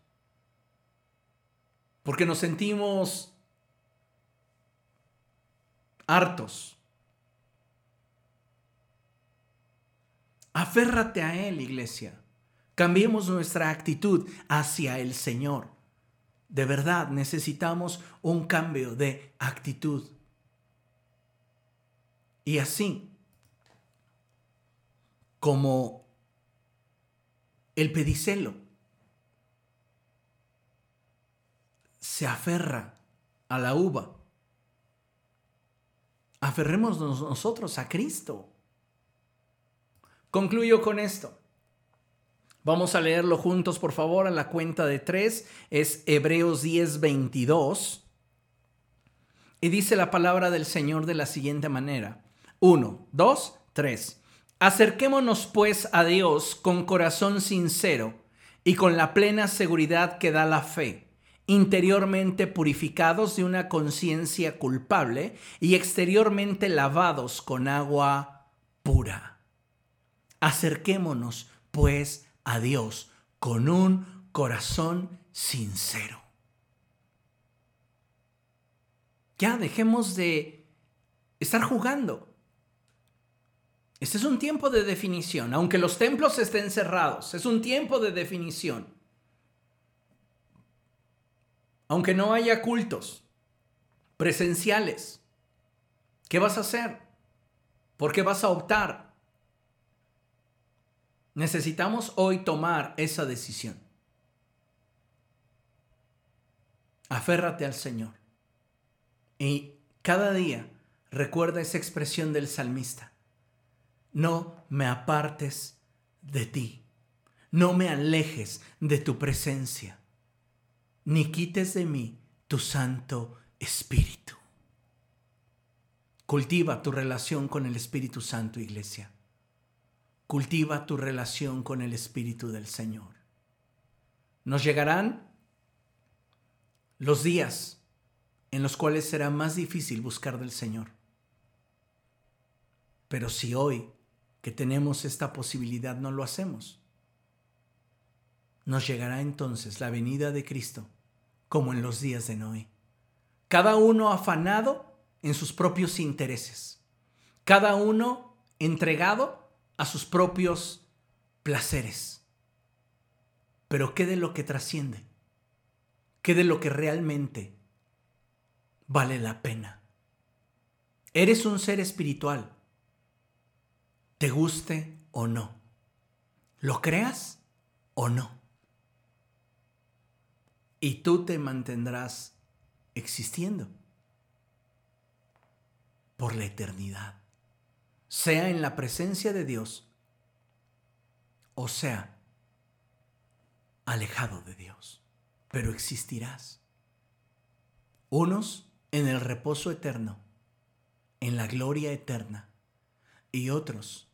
A: porque nos sentimos hartos. Aférrate a Él, iglesia. Cambiemos nuestra actitud hacia el Señor. De verdad necesitamos un cambio de actitud. Y así, como el pedicelo se aferra a la uva, aferremos nosotros a Cristo. Concluyo con esto. Vamos a leerlo juntos, por favor, a la cuenta de tres. Es Hebreos 10, 22. Y dice la palabra del Señor de la siguiente manera. Uno, dos, tres. Acerquémonos pues a Dios con corazón sincero y con la plena seguridad que da la fe interiormente purificados de una conciencia culpable y exteriormente lavados con agua pura. Acerquémonos, pues, a Dios con un corazón sincero. Ya dejemos de estar jugando. Este es un tiempo de definición, aunque los templos estén cerrados, es un tiempo de definición. Aunque no haya cultos presenciales, ¿qué vas a hacer? ¿Por qué vas a optar? Necesitamos hoy tomar esa decisión. Aférrate al Señor. Y cada día recuerda esa expresión del salmista. No me apartes de ti. No me alejes de tu presencia ni quites de mí tu Santo Espíritu. Cultiva tu relación con el Espíritu Santo, iglesia. Cultiva tu relación con el Espíritu del Señor. Nos llegarán los días en los cuales será más difícil buscar del Señor. Pero si hoy que tenemos esta posibilidad no lo hacemos, nos llegará entonces la venida de Cristo como en los días de Noé. Cada uno afanado en sus propios intereses. Cada uno entregado a sus propios placeres. Pero ¿qué de lo que trasciende? ¿Qué de lo que realmente vale la pena? Eres un ser espiritual, te guste o no. ¿Lo creas o no? y tú te mantendrás existiendo por la eternidad, sea en la presencia de Dios o sea alejado de Dios, pero existirás. Unos en el reposo eterno, en la gloria eterna, y otros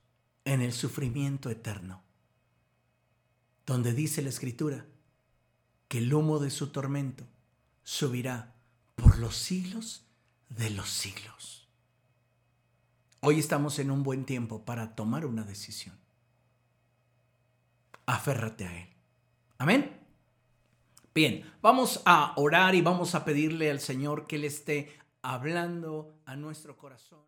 A: en el sufrimiento eterno, donde dice la Escritura, que el humo de su tormento subirá por los siglos de los siglos. Hoy estamos en un buen tiempo para tomar una decisión. Aférrate a Él. Amén. Bien, vamos a orar y vamos a pedirle al Señor que Él esté hablando a nuestro corazón.